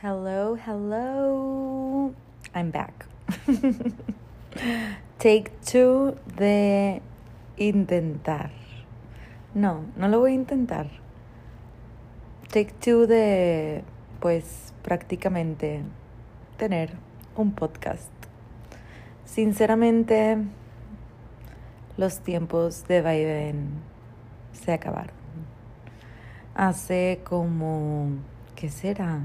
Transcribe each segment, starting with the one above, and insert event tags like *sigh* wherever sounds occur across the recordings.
Hello, hello. I'm back. *laughs* Take two de intentar. No, no lo voy a intentar. Take two de, pues, prácticamente tener un podcast. Sinceramente, los tiempos de Biden se acabaron. Hace como, ¿qué será?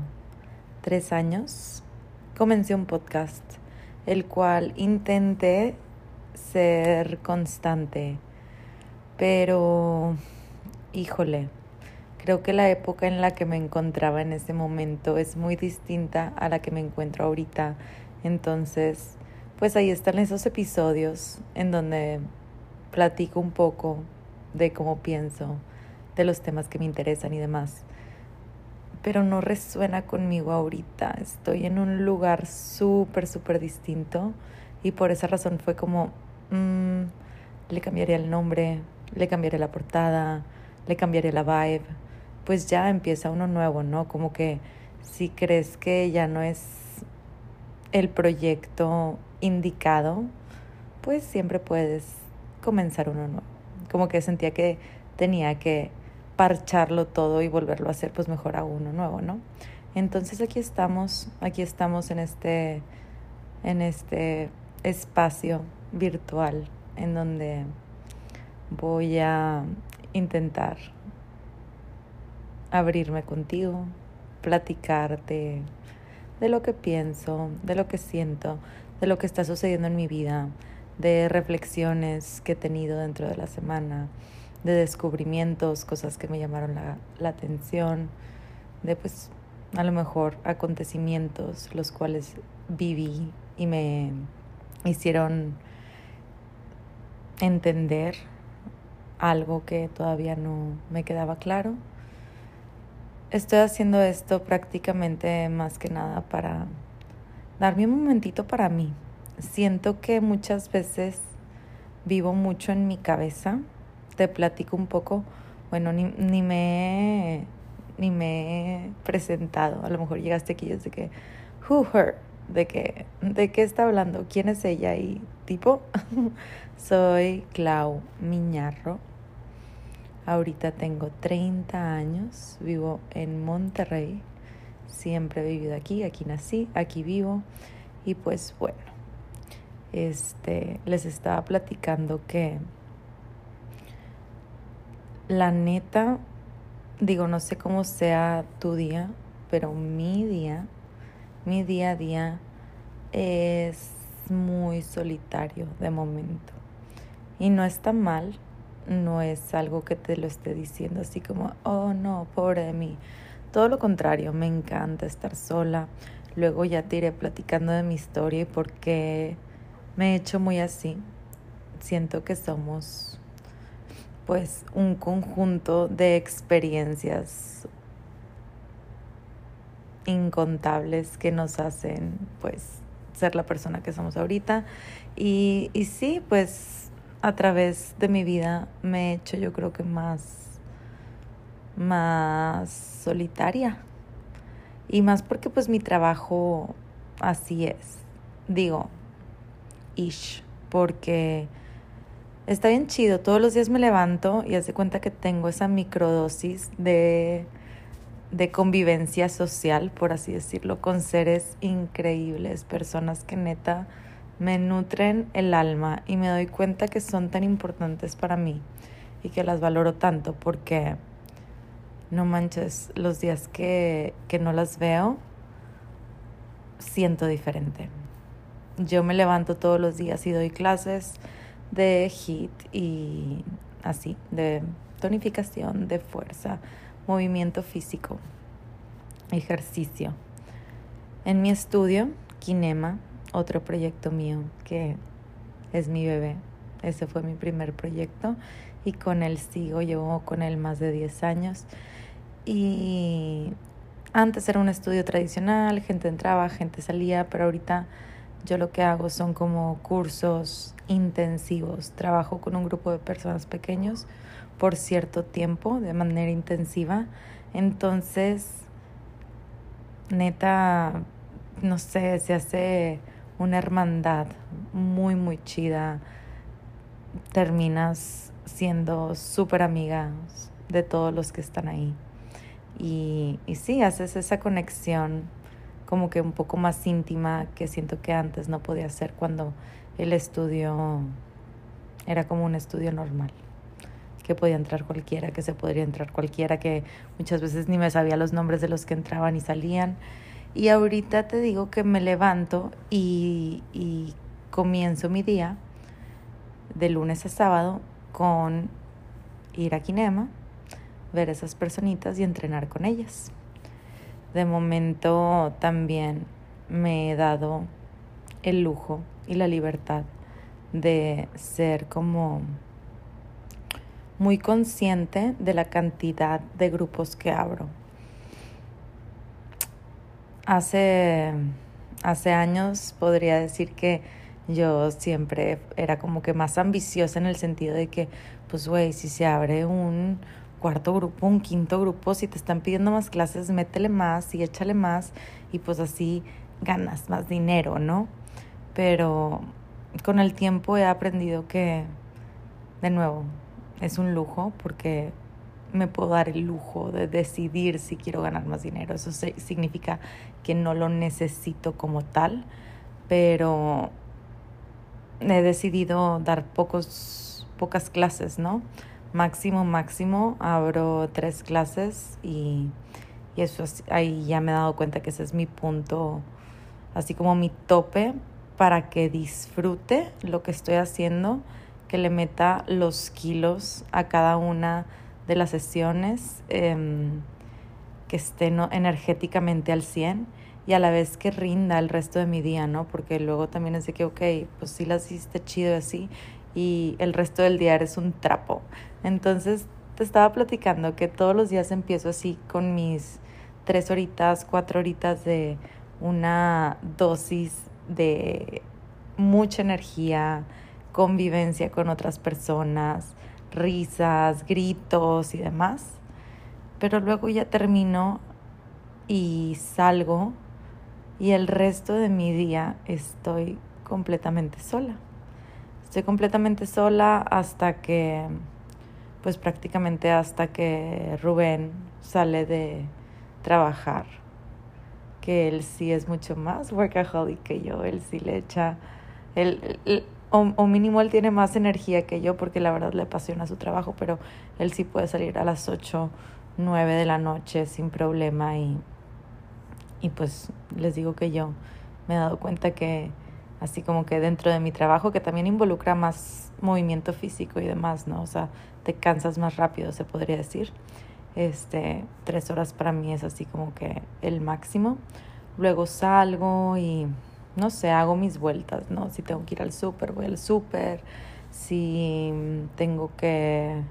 Tres años comencé un podcast, el cual intenté ser constante, pero, híjole, creo que la época en la que me encontraba en ese momento es muy distinta a la que me encuentro ahorita. Entonces, pues ahí están esos episodios en donde platico un poco de cómo pienso, de los temas que me interesan y demás. Pero no resuena conmigo ahorita. Estoy en un lugar súper, súper distinto y por esa razón fue como, mmm, le cambiaría el nombre, le cambiaría la portada, le cambiaría la vibe. Pues ya empieza uno nuevo, ¿no? Como que si crees que ya no es el proyecto indicado, pues siempre puedes comenzar uno nuevo. Como que sentía que tenía que parcharlo todo y volverlo a hacer pues mejor a uno nuevo, ¿no? Entonces aquí estamos, aquí estamos en este en este espacio virtual en donde voy a intentar abrirme contigo, platicarte de lo que pienso, de lo que siento, de lo que está sucediendo en mi vida, de reflexiones que he tenido dentro de la semana, de descubrimientos, cosas que me llamaron la, la atención, de pues a lo mejor acontecimientos los cuales viví y me hicieron entender algo que todavía no me quedaba claro. Estoy haciendo esto prácticamente más que nada para darme un momentito para mí. Siento que muchas veces vivo mucho en mi cabeza. Te platico un poco, bueno, ni, ni me ni me he presentado. A lo mejor llegaste aquí y es de que, who her, de que, de qué está hablando, quién es ella y tipo, *laughs* soy Clau Miñarro. Ahorita tengo 30 años, vivo en Monterrey, siempre he vivido aquí, aquí nací, aquí vivo. Y pues bueno, este, les estaba platicando que la neta, digo, no sé cómo sea tu día, pero mi día, mi día a día es muy solitario de momento. Y no está mal, no es algo que te lo esté diciendo así como, oh no, pobre de mí. Todo lo contrario, me encanta estar sola. Luego ya te iré platicando de mi historia y por qué me he hecho muy así. Siento que somos pues un conjunto de experiencias incontables que nos hacen pues ser la persona que somos ahorita. Y, y sí pues a través de mi vida me he hecho yo creo que más más solitaria. Y más porque pues mi trabajo así es. Digo ish porque está bien chido todos los días me levanto y hace cuenta que tengo esa microdosis de de convivencia social, por así decirlo, con seres increíbles, personas que neta me nutren el alma y me doy cuenta que son tan importantes para mí y que las valoro tanto porque no manches, los días que, que no las veo, siento diferente. Yo me levanto todos los días y doy clases de HIT y así, de tonificación, de fuerza, movimiento físico, ejercicio. En mi estudio, Kinema, otro proyecto mío que es mi bebé. Ese fue mi primer proyecto y con él sigo, llevo con él más de 10 años. Y antes era un estudio tradicional, gente entraba, gente salía, pero ahorita yo lo que hago son como cursos intensivos. Trabajo con un grupo de personas pequeños por cierto tiempo de manera intensiva. Entonces, neta, no sé, se hace una hermandad muy, muy chida. Terminas siendo súper amigas de todos los que están ahí. Y, y sí, haces esa conexión como que un poco más íntima que siento que antes no podía hacer cuando el estudio era como un estudio normal que podía entrar cualquiera, que se podría entrar cualquiera, que muchas veces ni me sabía los nombres de los que entraban y salían. Y ahorita te digo que me levanto y, y comienzo mi día de lunes a sábado con ir a Kinema, ver esas personitas y entrenar con ellas. De momento también me he dado el lujo y la libertad de ser como muy consciente de la cantidad de grupos que abro. Hace, hace años podría decir que yo siempre era como que más ambiciosa en el sentido de que, pues, güey, si se abre un cuarto grupo, un quinto grupo, si te están pidiendo más clases, métele más y échale más y pues así ganas más dinero, ¿no? Pero con el tiempo he aprendido que, de nuevo, es un lujo porque me puedo dar el lujo de decidir si quiero ganar más dinero. Eso significa que no lo necesito como tal, pero he decidido dar pocos, pocas clases, ¿no? Máximo, máximo, abro tres clases y, y eso ahí ya me he dado cuenta que ese es mi punto, así como mi tope para que disfrute lo que estoy haciendo que le meta los kilos a cada una de las sesiones, em, que esté energéticamente al 100 y a la vez que rinda el resto de mi día, ¿no? Porque luego también es de que, ok, pues sí las hiciste chido así y el resto del día eres un trapo. Entonces te estaba platicando que todos los días empiezo así con mis tres horitas, cuatro horitas de una dosis de mucha energía, convivencia con otras personas, risas, gritos y demás. Pero luego ya termino y salgo y el resto de mi día estoy completamente sola. Estoy completamente sola hasta que, pues prácticamente hasta que Rubén sale de trabajar, que él sí es mucho más workaholic que yo, él sí le echa, él, o, mínimo él tiene más energía que yo porque la verdad le apasiona su trabajo, pero él sí puede salir a las 8, 9 de la noche sin problema y, y pues les digo que yo me he dado cuenta que así como que dentro de mi trabajo, que también involucra más movimiento físico y demás, ¿no? O sea, te cansas más rápido, se podría decir. Este, tres horas para mí es así como que el máximo. Luego salgo y no sé, hago mis vueltas, ¿no? Si tengo que ir al súper, voy al súper. Si tengo que,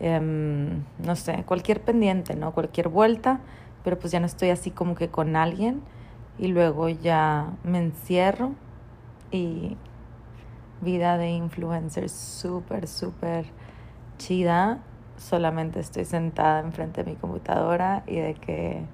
em, no sé, cualquier pendiente, ¿no? Cualquier vuelta, pero pues ya no estoy así como que con alguien y luego ya me encierro y vida de influencer súper, súper chida. Solamente estoy sentada enfrente de mi computadora y de que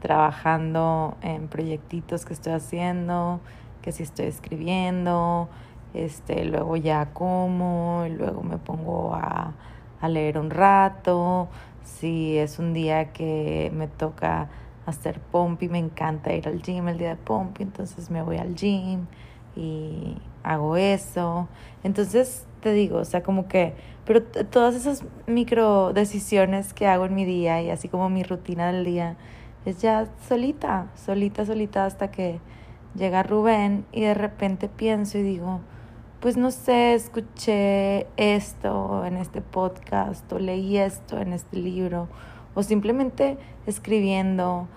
trabajando en proyectitos que estoy haciendo, que si estoy escribiendo, este, luego ya como, y luego me pongo a, a leer un rato, si es un día que me toca hacer pompi, me encanta ir al gym el día de pompi, entonces me voy al gym y hago eso. Entonces te digo, o sea, como que, pero todas esas micro decisiones que hago en mi día y así como mi rutina del día, es ya solita, solita, solita hasta que llega Rubén y de repente pienso y digo, pues no sé, escuché esto en este podcast o leí esto en este libro o simplemente escribiendo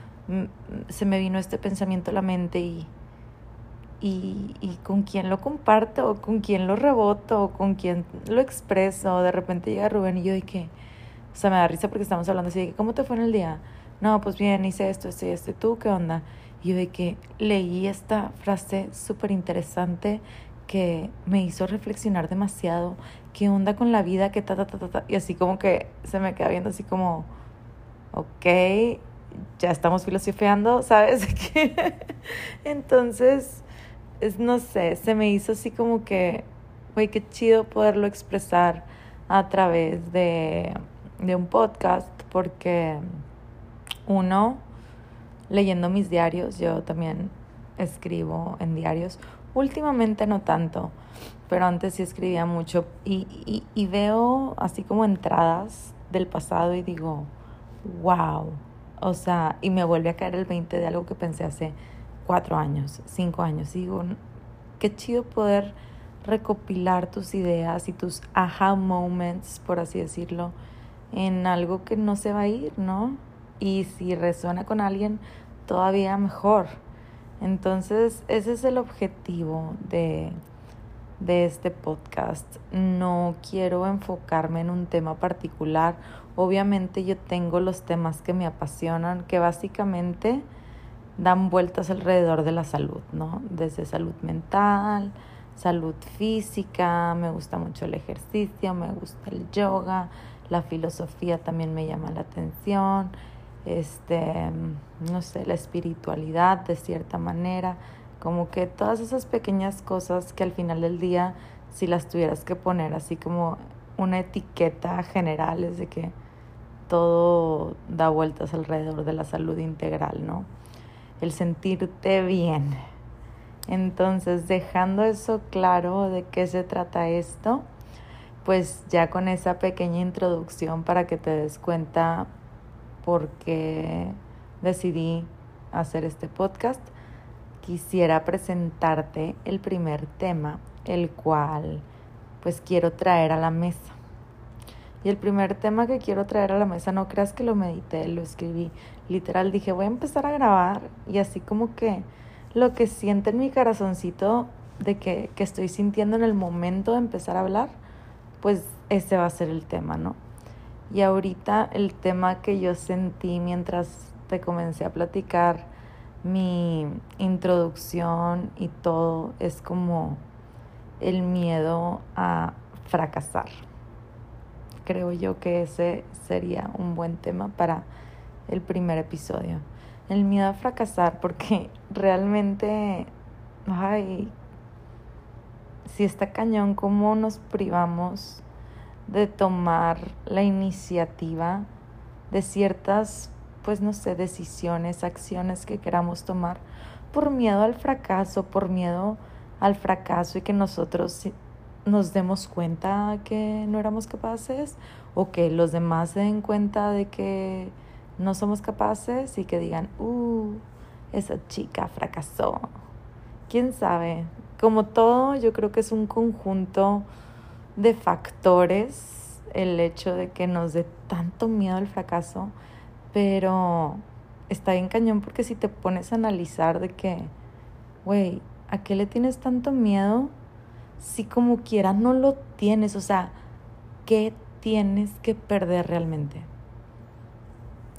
se me vino este pensamiento a la mente y, y, y con quién lo comparto o con quién lo reboto o con quién lo expreso. De repente llega Rubén y yo y que, o sea, me da risa porque estamos hablando así de ¿cómo te fue en el día? no, pues bien, hice esto, esto y esto, ¿tú qué onda? Y yo de que leí esta frase súper interesante que me hizo reflexionar demasiado, qué onda con la vida, que ta, ta, ta, ta, ta, y así como que se me queda viendo así como, ok, ya estamos filosofeando, ¿sabes? *laughs* Entonces, es, no sé, se me hizo así como que, güey, qué chido poderlo expresar a través de, de un podcast, porque uno, leyendo mis diarios, yo también escribo en diarios, últimamente no tanto, pero antes sí escribía mucho y, y, y veo así como entradas del pasado y digo, wow, o sea, y me vuelve a caer el 20 de algo que pensé hace cuatro años, cinco años. Y digo, qué chido poder recopilar tus ideas y tus aha moments, por así decirlo, en algo que no se va a ir, ¿no? Y si resuena con alguien, todavía mejor. Entonces, ese es el objetivo de, de este podcast. No quiero enfocarme en un tema particular Obviamente yo tengo los temas que me apasionan, que básicamente dan vueltas alrededor de la salud, ¿no? Desde salud mental, salud física, me gusta mucho el ejercicio, me gusta el yoga, la filosofía también me llama la atención, este, no sé, la espiritualidad de cierta manera, como que todas esas pequeñas cosas que al final del día, si las tuvieras que poner así como una etiqueta general, es de que todo da vueltas alrededor de la salud integral, ¿no? El sentirte bien. Entonces, dejando eso claro de qué se trata esto, pues ya con esa pequeña introducción para que te des cuenta por qué decidí hacer este podcast, quisiera presentarte el primer tema, el cual pues quiero traer a la mesa. Y el primer tema que quiero traer a la mesa, no creas que lo medité, lo escribí. Literal, dije, voy a empezar a grabar y así como que lo que siente en mi corazoncito de que, que estoy sintiendo en el momento de empezar a hablar, pues ese va a ser el tema, ¿no? Y ahorita el tema que yo sentí mientras te comencé a platicar mi introducción y todo es como el miedo a fracasar creo yo que ese sería un buen tema para el primer episodio. El miedo a fracasar, porque realmente, ay, si está cañón, ¿cómo nos privamos de tomar la iniciativa de ciertas, pues no sé, decisiones, acciones que queramos tomar por miedo al fracaso, por miedo al fracaso y que nosotros nos demos cuenta que no éramos capaces o que los demás se den cuenta de que no somos capaces y que digan, uh, esa chica fracasó. ¿Quién sabe? Como todo, yo creo que es un conjunto de factores el hecho de que nos dé tanto miedo al fracaso, pero está bien cañón porque si te pones a analizar de que, güey, ¿a qué le tienes tanto miedo? Si como quiera no lo tienes, o sea, ¿qué tienes que perder realmente?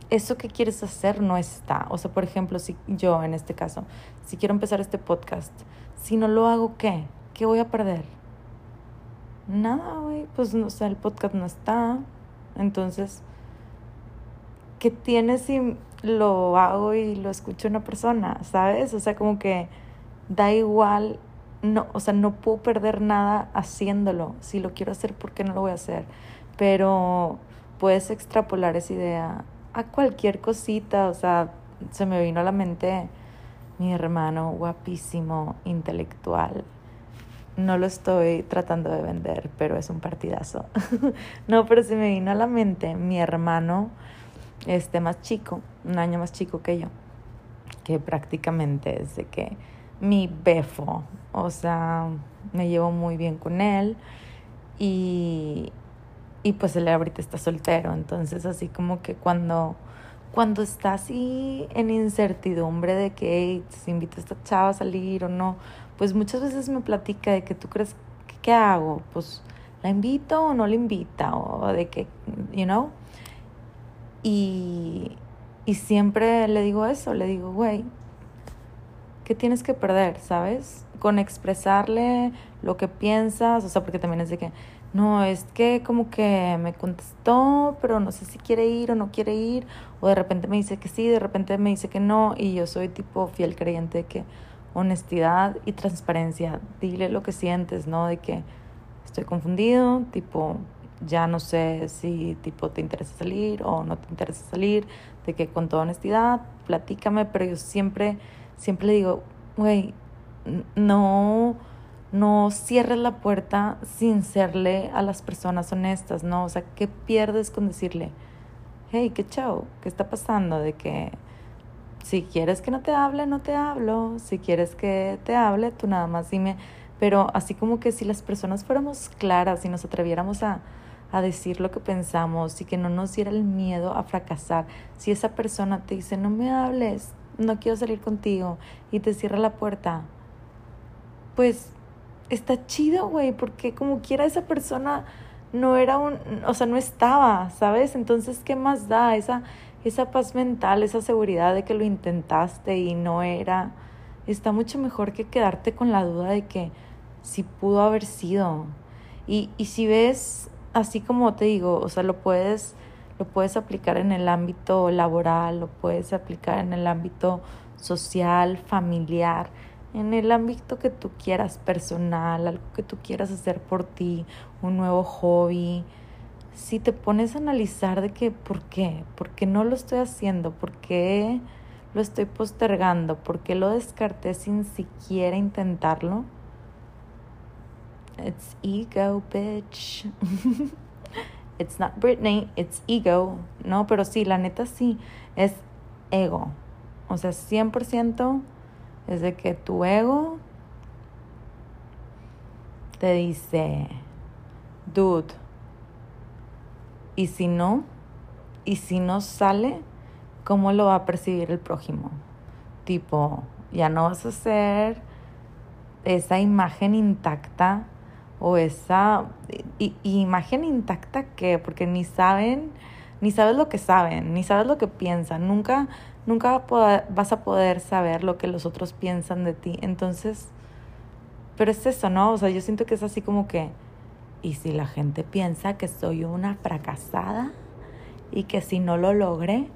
Eso que quieres hacer no está. O sea, por ejemplo, si yo en este caso, si quiero empezar este podcast, si no lo hago, ¿qué? ¿Qué voy a perder? Nada, güey. Pues, o sea, el podcast no está. Entonces, ¿qué tienes si lo hago y lo escucho una persona? ¿Sabes? O sea, como que da igual no, o sea, no puedo perder nada haciéndolo. Si lo quiero hacer, ¿por qué no lo voy a hacer? Pero puedes extrapolar esa idea a cualquier cosita, o sea, se me vino a la mente mi hermano guapísimo, intelectual. No lo estoy tratando de vender, pero es un partidazo. *laughs* no, pero se me vino a la mente mi hermano, este más chico, un año más chico que yo, que prácticamente es de que mi befo, o sea, me llevo muy bien con él y, y pues él ahorita está soltero, entonces así como que cuando, cuando está así en incertidumbre de que se invita a esta chava a salir o no, pues muchas veces me platica de que tú crees, que, ¿qué hago? Pues la invito o no la invita o de que, you know, y, y siempre le digo eso, le digo, güey, ¿qué tienes que perder, sabes? Con expresarle lo que piensas, o sea, porque también es de que no, es que como que me contestó, pero no sé si quiere ir o no quiere ir, o de repente me dice que sí, de repente me dice que no, y yo soy tipo fiel creyente de que honestidad y transparencia, dile lo que sientes, ¿no? De que estoy confundido, tipo, ya no sé si tipo te interesa salir o no te interesa salir, de que con toda honestidad, platícame, pero yo siempre, siempre le digo, güey, no no cierres la puerta sin serle a las personas honestas, ¿no? O sea, ¿qué pierdes con decirle, hey, qué chao, qué está pasando? De que si quieres que no te hable, no te hablo, si quieres que te hable, tú nada más dime, pero así como que si las personas fuéramos claras y nos atreviéramos a, a decir lo que pensamos y que no nos diera el miedo a fracasar, si esa persona te dice, no me hables, no quiero salir contigo y te cierra la puerta, pues está chido, güey, porque como quiera esa persona no era un, o sea, no estaba, ¿sabes? Entonces, ¿qué más da? Esa, esa paz mental, esa seguridad de que lo intentaste y no era, está mucho mejor que quedarte con la duda de que sí pudo haber sido. Y, y si ves, así como te digo, o sea, lo puedes, lo puedes aplicar en el ámbito laboral, lo puedes aplicar en el ámbito social, familiar en el ámbito que tú quieras, personal, algo que tú quieras hacer por ti, un nuevo hobby, si te pones a analizar de que, ¿por qué? ¿Por qué no lo estoy haciendo? ¿Por qué lo estoy postergando? ¿Por qué lo descarté sin siquiera intentarlo? It's ego, bitch. *laughs* it's not Britney, it's ego. No, pero sí, la neta sí, es ego. O sea, 100% es de que tu ego te dice, dude, y si no, y si no sale, ¿cómo lo va a percibir el prójimo? Tipo, ya no vas a ser esa imagen intacta o esa imagen intacta que, porque ni saben, ni sabes lo que saben, ni sabes lo que piensan, nunca nunca vas a poder saber lo que los otros piensan de ti. Entonces, pero es eso, ¿no? O sea, yo siento que es así como que, ¿y si la gente piensa que soy una fracasada y que si no lo logré?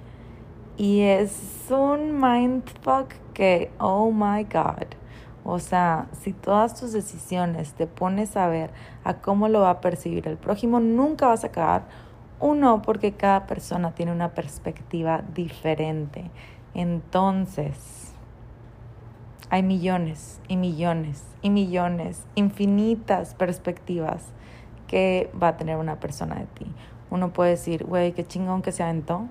Y es un mindfuck que, oh my God. O sea, si todas tus decisiones te pones a ver a cómo lo va a percibir el prójimo, nunca vas a acabar uno, porque cada persona tiene una perspectiva diferente. Entonces, hay millones y millones y millones, infinitas perspectivas que va a tener una persona de ti. Uno puede decir, güey, qué chingón que se aventó.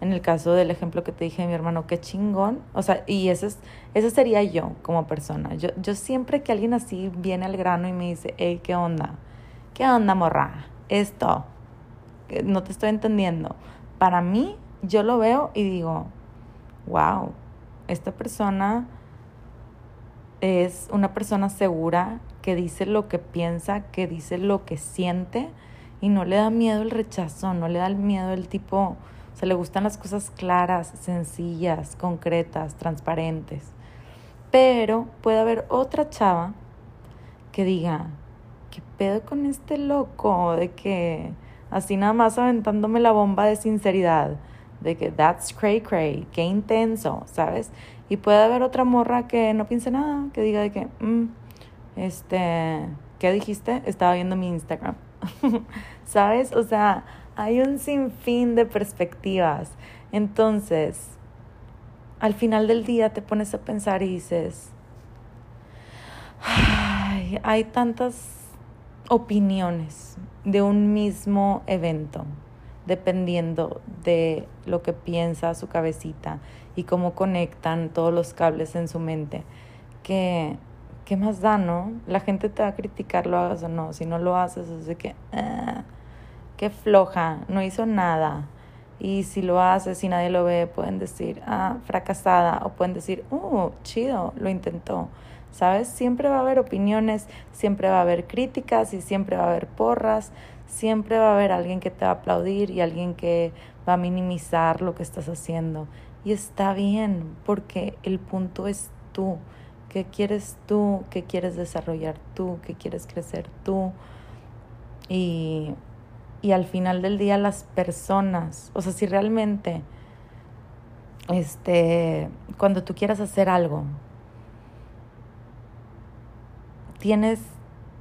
En el caso del ejemplo que te dije de mi hermano, qué chingón. O sea, y ese, es, ese sería yo como persona. Yo, yo siempre que alguien así viene al grano y me dice, hey, ¿qué onda? ¿Qué onda, morra? Esto, no te estoy entendiendo. Para mí, yo lo veo y digo, wow, esta persona es una persona segura que dice lo que piensa, que dice lo que siente y no le da miedo el rechazo, no le da miedo el tipo, o sea, le gustan las cosas claras, sencillas, concretas, transparentes. Pero puede haber otra chava que diga, ¿qué pedo con este loco? De que así nada más aventándome la bomba de sinceridad, de que that's cray cray, qué intenso, ¿sabes? Y puede haber otra morra que no piense nada, que diga de que, mm, este, ¿qué dijiste? Estaba viendo mi Instagram, *laughs* ¿sabes? O sea, hay un sinfín de perspectivas. Entonces, al final del día te pones a pensar y dices, Ay, hay tantas opiniones de un mismo evento, dependiendo de lo que piensa su cabecita y cómo conectan todos los cables en su mente. Que, ¿qué más da, no? La gente te va a criticar, lo hagas o no. Si no lo haces, es que, ah, qué floja, no hizo nada. Y si lo haces y nadie lo ve, pueden decir, ah, fracasada. O pueden decir, oh, chido, lo intentó. ¿sabes? Siempre va a haber opiniones, siempre va a haber críticas y siempre va a haber porras, siempre va a haber alguien que te va a aplaudir y alguien que va a minimizar lo que estás haciendo. Y está bien, porque el punto es tú. ¿Qué quieres tú? ¿Qué quieres desarrollar tú? ¿Qué quieres crecer tú? Y, y al final del día las personas, o sea, si realmente, este, cuando tú quieras hacer algo, tienes,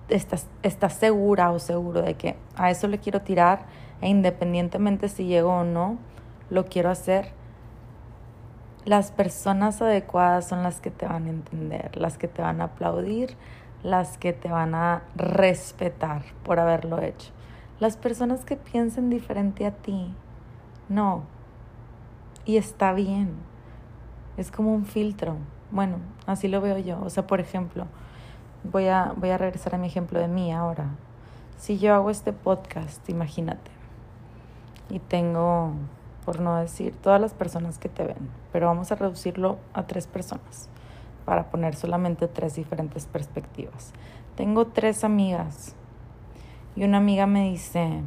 estás, estás segura o seguro de que a eso le quiero tirar e independientemente si llego o no, lo quiero hacer, las personas adecuadas son las que te van a entender, las que te van a aplaudir, las que te van a respetar por haberlo hecho. Las personas que piensen diferente a ti, no. Y está bien. Es como un filtro. Bueno, así lo veo yo. O sea, por ejemplo, voy a, voy a regresar a mi ejemplo de mí ahora. Si yo hago este podcast, imagínate, y tengo por no decir todas las personas que te ven, pero vamos a reducirlo a tres personas para poner solamente tres diferentes perspectivas. Tengo tres amigas y una amiga me dice,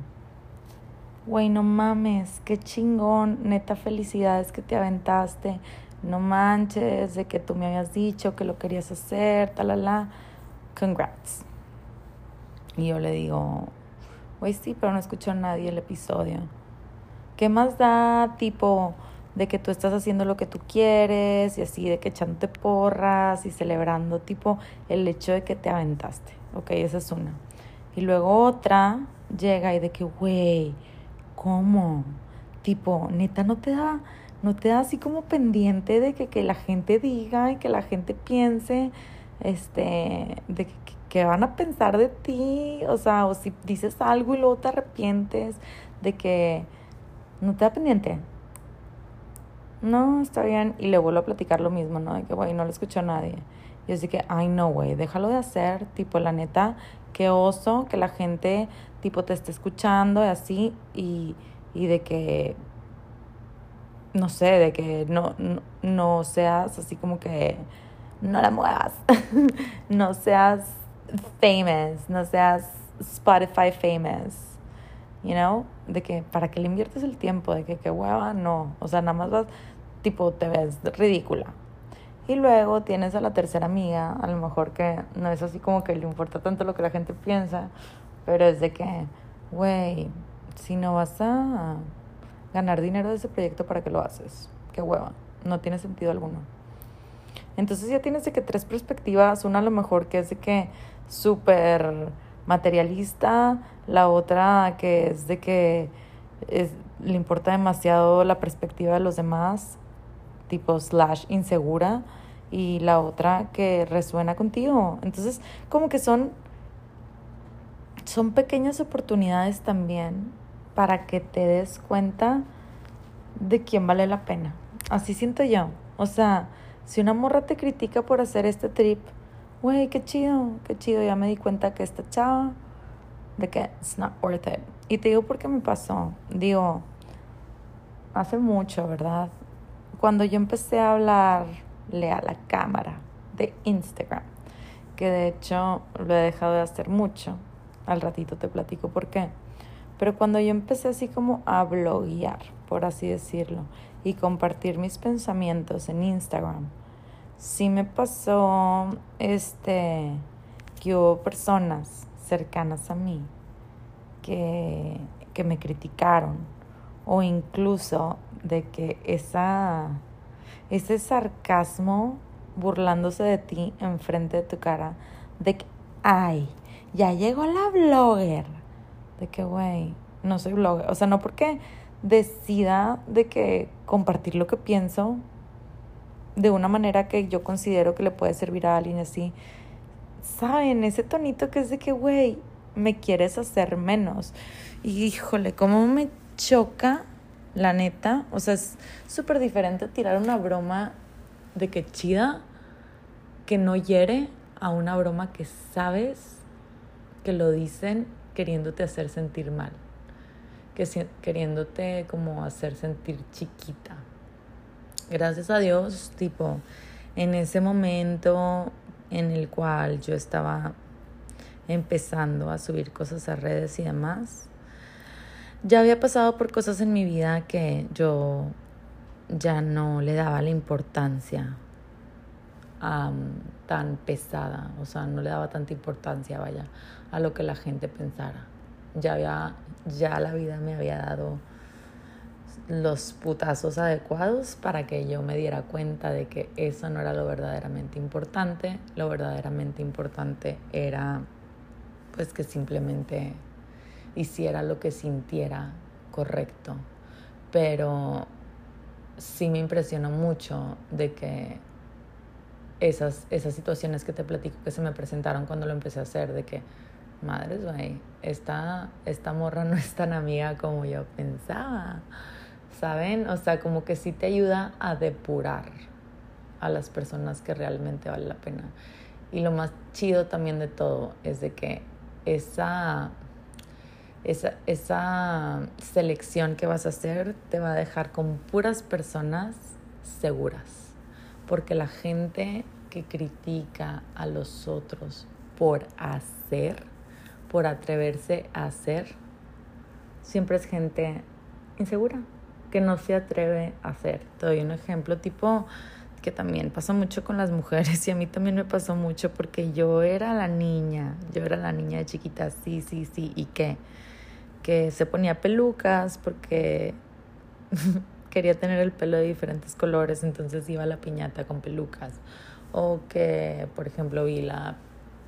güey, no mames, qué chingón, neta felicidades que te aventaste, no manches de que tú me habías dicho que lo querías hacer, talala, congrats. Y yo le digo, güey, sí, pero no escuchó a nadie el episodio. ¿Qué más da tipo de que tú estás haciendo lo que tú quieres y así de que echándote porras y celebrando tipo el hecho de que te aventaste? Ok, esa es una. Y luego otra llega y de que, güey, ¿cómo? Tipo, neta, no te da, no te da así como pendiente de que, que la gente diga y que la gente piense, este, de que, que van a pensar de ti, o sea, o si dices algo y luego te arrepientes, de que no te da pendiente. No, está bien. Y le vuelvo a platicar lo mismo, ¿no? De que, güey, no lo escuchó nadie. Y así que, ay, no, güey, déjalo de hacer. Tipo, la neta, qué oso que la gente, tipo, te esté escuchando y así. Y, y de que, no sé, de que no, no, no seas así como que, no la muevas. *laughs* no seas famous, no seas Spotify famous you know, de que para que le inviertes el tiempo, de que qué hueva, no, o sea, nada más vas, tipo, te ves ridícula. Y luego tienes a la tercera amiga, a lo mejor que no es así como que le importa tanto lo que la gente piensa, pero es de que, güey, si no vas a ganar dinero de ese proyecto, ¿para qué lo haces? Qué hueva, no tiene sentido alguno. Entonces ya tienes de que tres perspectivas, una a lo mejor que es de que súper materialista, la otra que es de que le importa demasiado la perspectiva de los demás, tipo slash insegura, y la otra que resuena contigo. Entonces, como que son, son pequeñas oportunidades también para que te des cuenta de quién vale la pena. Así siento yo. O sea, si una morra te critica por hacer este trip, güey, qué chido, qué chido, ya me di cuenta que esta chava, de que it's not worth it. Y te digo por qué me pasó. Digo, hace mucho, ¿verdad? Cuando yo empecé a hablarle a la cámara de Instagram, que de hecho lo he dejado de hacer mucho, al ratito te platico por qué. Pero cuando yo empecé así como a bloguear, por así decirlo, y compartir mis pensamientos en Instagram, sí me pasó este que hubo personas cercanas a mí que, que me criticaron o incluso de que esa ese sarcasmo burlándose de ti enfrente de tu cara de que ay ya llegó la blogger de que güey no soy blogger o sea no porque decida de que compartir lo que pienso de una manera que yo considero que le puede servir a alguien así. ¿Saben? Ese tonito que es de que, güey, me quieres hacer menos. Y híjole, cómo me choca, la neta. O sea, es súper diferente tirar una broma de que chida, que no hiere, a una broma que sabes que lo dicen queriéndote hacer sentir mal. Que queriéndote como hacer sentir chiquita gracias a Dios, tipo, en ese momento en el cual yo estaba empezando a subir cosas a redes y demás, ya había pasado por cosas en mi vida que yo ya no le daba la importancia tan pesada, o sea, no le daba tanta importancia, vaya, a lo que la gente pensara. ya, había, ya la vida me había dado los putazos adecuados para que yo me diera cuenta de que eso no era lo verdaderamente importante. Lo verdaderamente importante era pues que simplemente hiciera lo que sintiera correcto. Pero sí me impresionó mucho de que esas, esas situaciones que te platico que se me presentaron cuando lo empecé a hacer, de que, madres, güey, esta, esta morra no es tan amiga como yo pensaba, ¿saben? O sea, como que sí te ayuda a depurar a las personas que realmente vale la pena. Y lo más chido también de todo es de que esa, esa, esa selección que vas a hacer te va a dejar con puras personas seguras porque la gente que critica a los otros por hacer, por atreverse a hacer, siempre es gente insegura, que no se atreve a hacer. Te doy un ejemplo tipo que también pasa mucho con las mujeres *laughs* y a mí también me pasó mucho porque yo era la niña, yo era la niña de chiquita, sí, sí, sí, y que, que se ponía pelucas porque *laughs* quería tener el pelo de diferentes colores, entonces iba a la piñata con pelucas. O que, por ejemplo, vi la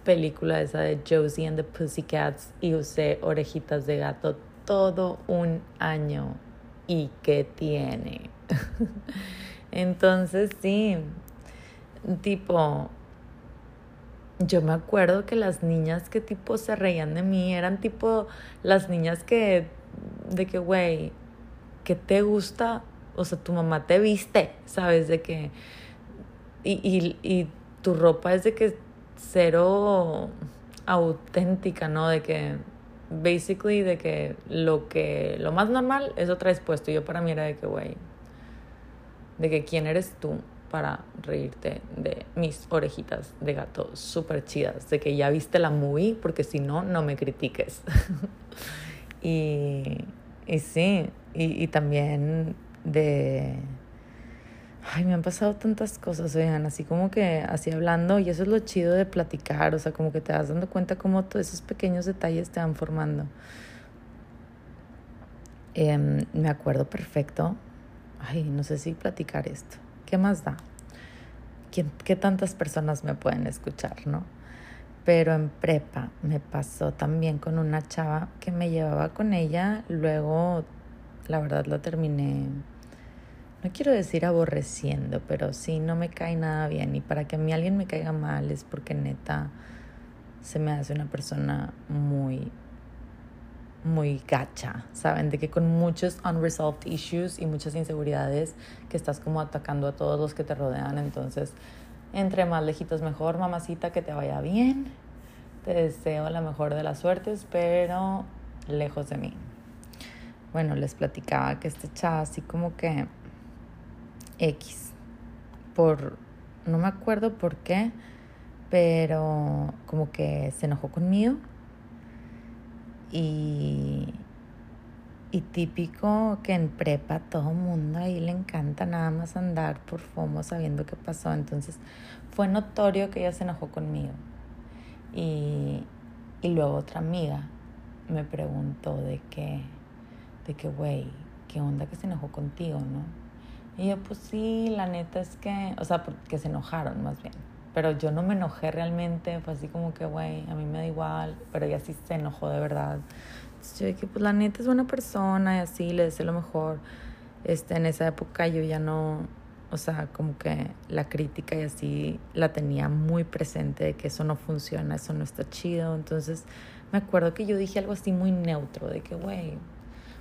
película esa de Josie and the Pussycats y usé orejitas de gato todo un año. ¿Y qué tiene? *laughs* entonces, sí, tipo, yo me acuerdo que las niñas que tipo se reían de mí eran tipo las niñas que, de que, güey, ¿qué te gusta o sea, tu mamá te viste, ¿sabes? De que... Y, y, y tu ropa es de que cero auténtica, ¿no? De que basically de que lo que lo más normal eso traes puesto. Yo para mí era de que, güey, de que quién eres tú para reírte de mis orejitas de gato súper chidas, de que ya viste la movie, porque si no, no me critiques. *laughs* y, y sí, y, y también de... Ay, me han pasado tantas cosas, oigan, así como que así hablando, y eso es lo chido de platicar, o sea, como que te vas dando cuenta cómo todos esos pequeños detalles te van formando. Em, me acuerdo perfecto, ay, no sé si platicar esto, ¿qué más da? ¿Qué, ¿Qué tantas personas me pueden escuchar, no? Pero en prepa me pasó también con una chava que me llevaba con ella, luego la verdad la terminé, no quiero decir aborreciendo, pero sí, no me cae nada bien. Y para que a mí alguien me caiga mal es porque neta se me hace una persona muy, muy gacha, ¿saben? De que con muchos unresolved issues y muchas inseguridades que estás como atacando a todos los que te rodean. Entonces, entre más lejitos mejor, mamacita, que te vaya bien. Te deseo la mejor de las suertes, pero lejos de mí bueno, les platicaba que este chava así como que X, por, no me acuerdo por qué, pero como que se enojó conmigo y, y típico que en prepa todo mundo ahí le encanta nada más andar por FOMO sabiendo qué pasó, entonces fue notorio que ella se enojó conmigo y, y luego otra amiga me preguntó de qué de que, güey, ¿qué onda que se enojó contigo, no? Y yo, pues sí, la neta es que, o sea, porque se enojaron más bien. Pero yo no me enojé realmente, fue así como que, güey, a mí me da igual, pero ella sí se enojó de verdad. Entonces yo dije, pues la neta es buena persona y así, le deseo lo mejor. Este, en esa época yo ya no, o sea, como que la crítica y así la tenía muy presente de que eso no funciona, eso no está chido. Entonces me acuerdo que yo dije algo así muy neutro, de que, güey,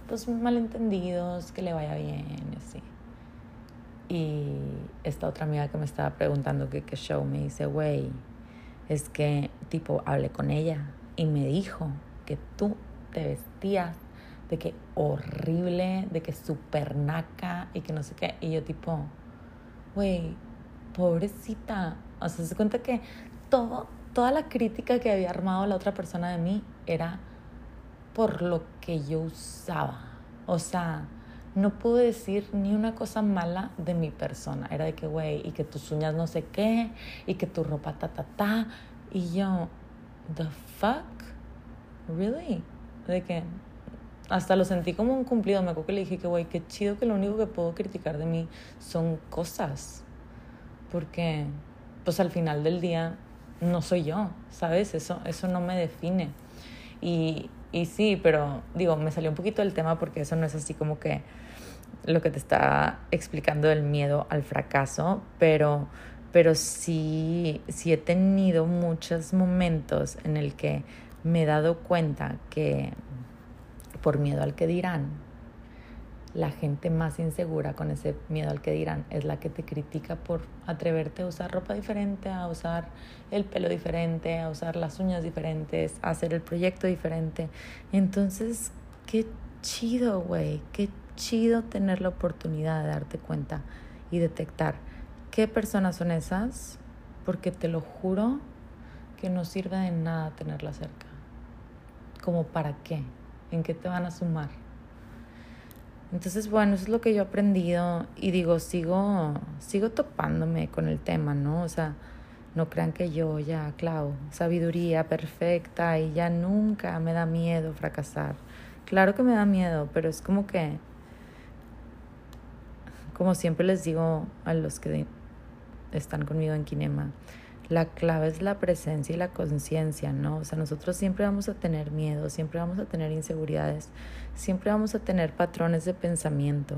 pues malentendidos, que le vaya bien y así. Y esta otra amiga que me estaba preguntando que qué show me dice, güey, es que tipo hablé con ella y me dijo que tú te vestías de que horrible, de que super naca y que no sé qué. Y yo tipo, güey, pobrecita. O sea, se cuenta que todo, toda la crítica que había armado la otra persona de mí era por lo que yo usaba. O sea, no pude decir ni una cosa mala de mi persona. Era de que, güey, y que tus uñas no sé qué, y que tu ropa ta, ta, ta. Y yo, ¿the fuck? ¿Really? de que hasta lo sentí como un cumplido. Me acuerdo que le dije que, güey, qué chido que lo único que puedo criticar de mí son cosas. Porque, pues al final del día, no soy yo, ¿sabes? Eso, eso no me define. Y, y sí, pero digo, me salió un poquito del tema porque eso no es así como que lo que te está explicando el miedo al fracaso, pero, pero sí, sí he tenido muchos momentos en el que me he dado cuenta que por miedo al que dirán, la gente más insegura con ese miedo al que dirán es la que te critica por atreverte a usar ropa diferente, a usar el pelo diferente, a usar las uñas diferentes, a hacer el proyecto diferente. Entonces, qué chido, güey, qué chido tener la oportunidad de darte cuenta y detectar qué personas son esas, porque te lo juro que no sirve de nada tenerla cerca. ¿Como para qué? ¿En qué te van a sumar? Entonces, bueno, eso es lo que yo he aprendido y digo, sigo, sigo topándome con el tema, ¿no? O sea, no crean que yo ya, claro, sabiduría perfecta y ya nunca me da miedo fracasar. Claro que me da miedo, pero es como que, como siempre les digo a los que están conmigo en Kinema, la clave es la presencia y la conciencia, ¿no? O sea, nosotros siempre vamos a tener miedo, siempre vamos a tener inseguridades, siempre vamos a tener patrones de pensamiento,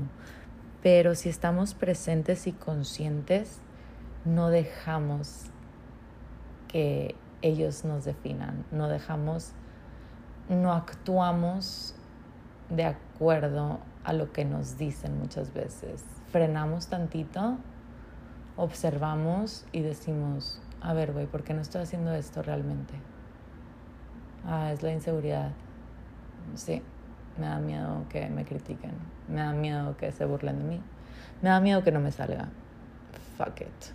pero si estamos presentes y conscientes, no dejamos que ellos nos definan, no dejamos, no actuamos de acuerdo a lo que nos dicen muchas veces. Frenamos tantito, observamos y decimos, a ver, güey, ¿por qué no estoy haciendo esto realmente? Ah, es la inseguridad. Sí, me da miedo que me critiquen, me da miedo que se burlen de mí, me da miedo que no me salga. Fuck it.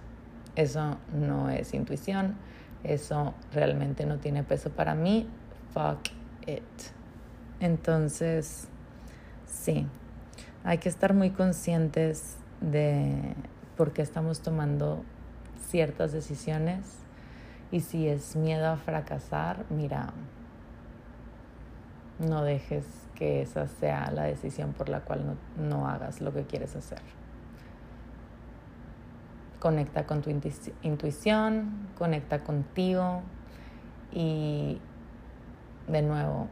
Eso no es intuición, eso realmente no tiene peso para mí. Fuck it. Entonces, sí, hay que estar muy conscientes de por qué estamos tomando ciertas decisiones y si es miedo a fracasar, mira, no dejes que esa sea la decisión por la cual no, no hagas lo que quieres hacer. Conecta con tu intuición, conecta contigo y de nuevo,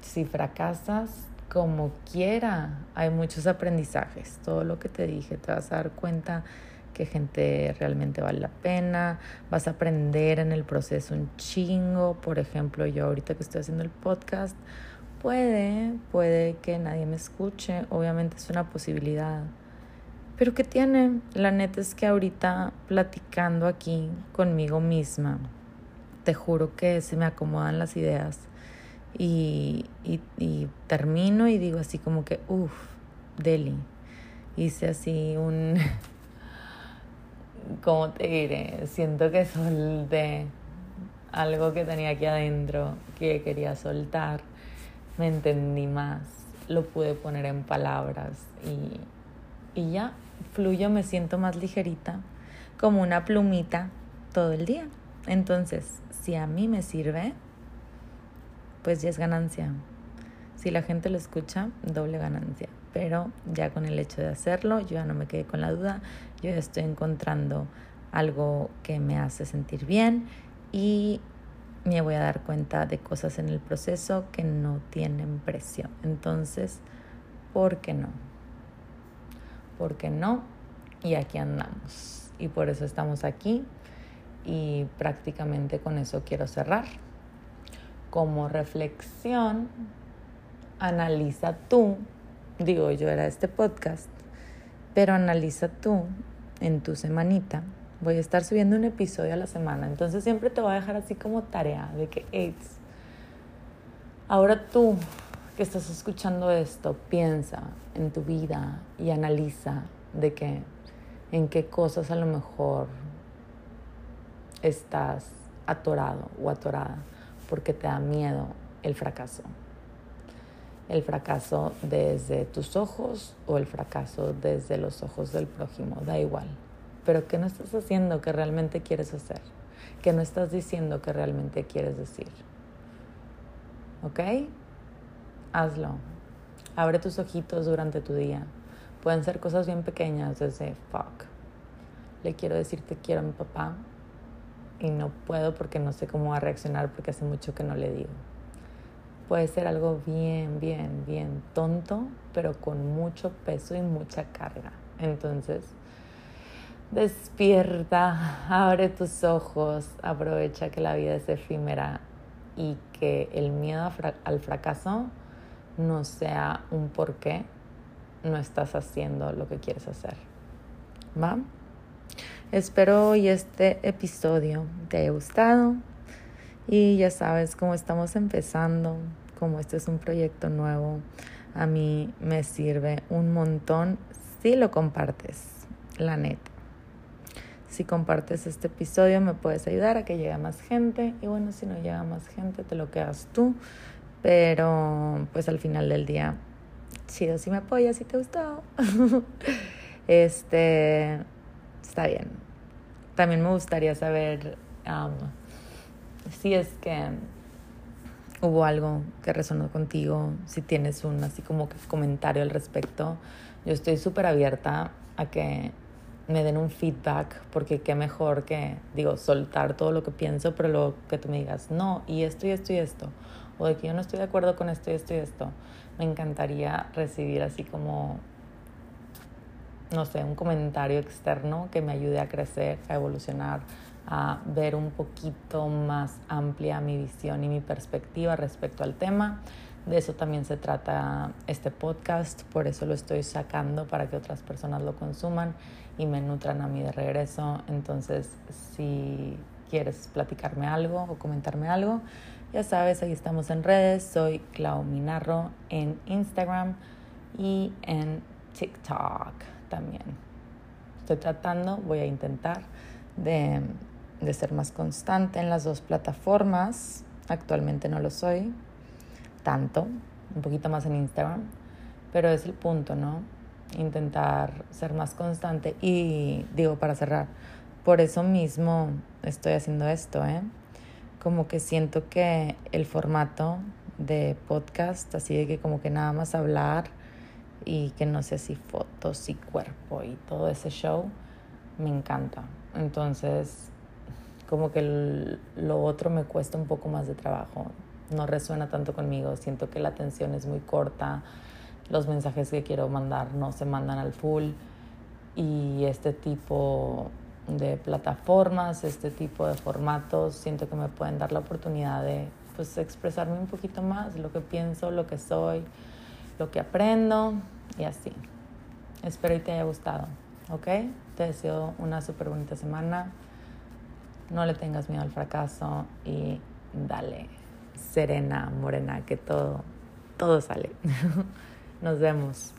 si fracasas, como quiera, hay muchos aprendizajes. Todo lo que te dije, te vas a dar cuenta que gente realmente vale la pena, vas a aprender en el proceso un chingo. Por ejemplo, yo ahorita que estoy haciendo el podcast, puede, puede que nadie me escuche, obviamente es una posibilidad. Pero ¿qué tiene? La neta es que ahorita platicando aquí conmigo misma, te juro que se me acomodan las ideas y, y, y termino y digo así como que, uff, Deli. Hice así un, *laughs* ¿cómo te diré? Siento que solté algo que tenía aquí adentro que quería soltar. Me entendí más, lo pude poner en palabras y, y ya, fluyo, me siento más ligerita, como una plumita todo el día. Entonces, si a mí me sirve, pues ya es ganancia. Si la gente lo escucha, doble ganancia. Pero ya con el hecho de hacerlo, yo ya no me quedé con la duda, yo ya estoy encontrando algo que me hace sentir bien y me voy a dar cuenta de cosas en el proceso que no tienen precio. Entonces, ¿por qué no? ¿Por qué no? Y aquí andamos. Y por eso estamos aquí y prácticamente con eso quiero cerrar. Como reflexión, analiza tú, digo yo era este podcast, pero analiza tú en tu semanita. Voy a estar subiendo un episodio a la semana, entonces siempre te voy a dejar así como tarea de que, AIDS, ahora tú que estás escuchando esto, piensa en tu vida y analiza de que en qué cosas a lo mejor estás atorado o atorada porque te da miedo el fracaso. El fracaso desde tus ojos o el fracaso desde los ojos del prójimo, da igual. Pero ¿qué no estás haciendo que realmente quieres hacer? ¿Qué no estás diciendo que realmente quieres decir? ¿Ok? hazlo. Abre tus ojitos durante tu día. Pueden ser cosas bien pequeñas, desde fuck. Le quiero decir te quiero a mi papá y no puedo porque no sé cómo va a reaccionar porque hace mucho que no le digo. Puede ser algo bien, bien, bien tonto, pero con mucho peso y mucha carga. Entonces, despierta, abre tus ojos, aprovecha que la vida es efímera y que el miedo al fracaso no sea un por qué no estás haciendo lo que quieres hacer. ¿Va? Espero hoy este episodio te haya gustado y ya sabes cómo estamos empezando, como este es un proyecto nuevo, a mí me sirve un montón si lo compartes, la neta. Si compartes este episodio me puedes ayudar a que llegue más gente y bueno, si no llega más gente te lo quedas tú, pero pues al final del día, chido si me apoyas, si te gustó. *laughs* este, está bien. También me gustaría saber um, si es que hubo algo que resonó contigo, si tienes un así como que comentario al respecto. Yo estoy súper abierta a que me den un feedback, porque qué mejor que, digo, soltar todo lo que pienso, pero luego que tú me digas, no, y esto y esto y esto, o de que yo no estoy de acuerdo con esto y esto y esto. Me encantaría recibir así como, no sé, un comentario externo que me ayude a crecer, a evolucionar, a ver un poquito más amplia mi visión y mi perspectiva respecto al tema. De eso también se trata este podcast, por eso lo estoy sacando para que otras personas lo consuman y me nutran a mí de regreso. Entonces, si quieres platicarme algo o comentarme algo, ya sabes, ahí estamos en redes. Soy Clau Minarro en Instagram y en TikTok también. Estoy tratando, voy a intentar de, de ser más constante en las dos plataformas. Actualmente no lo soy tanto, un poquito más en Instagram, pero es el punto, ¿no? Intentar ser más constante y digo para cerrar, por eso mismo estoy haciendo esto, ¿eh? Como que siento que el formato de podcast, así de que como que nada más hablar y que no sé si fotos y cuerpo y todo ese show, me encanta. Entonces, como que lo otro me cuesta un poco más de trabajo. No resuena tanto conmigo, siento que la atención es muy corta, los mensajes que quiero mandar no se mandan al full. Y este tipo de plataformas, este tipo de formatos, siento que me pueden dar la oportunidad de pues expresarme un poquito más, lo que pienso, lo que soy, lo que aprendo y así. Espero que te haya gustado, ¿ok? Te deseo una súper bonita semana, no le tengas miedo al fracaso y dale serena, morena, que todo, todo sale. *laughs* Nos vemos.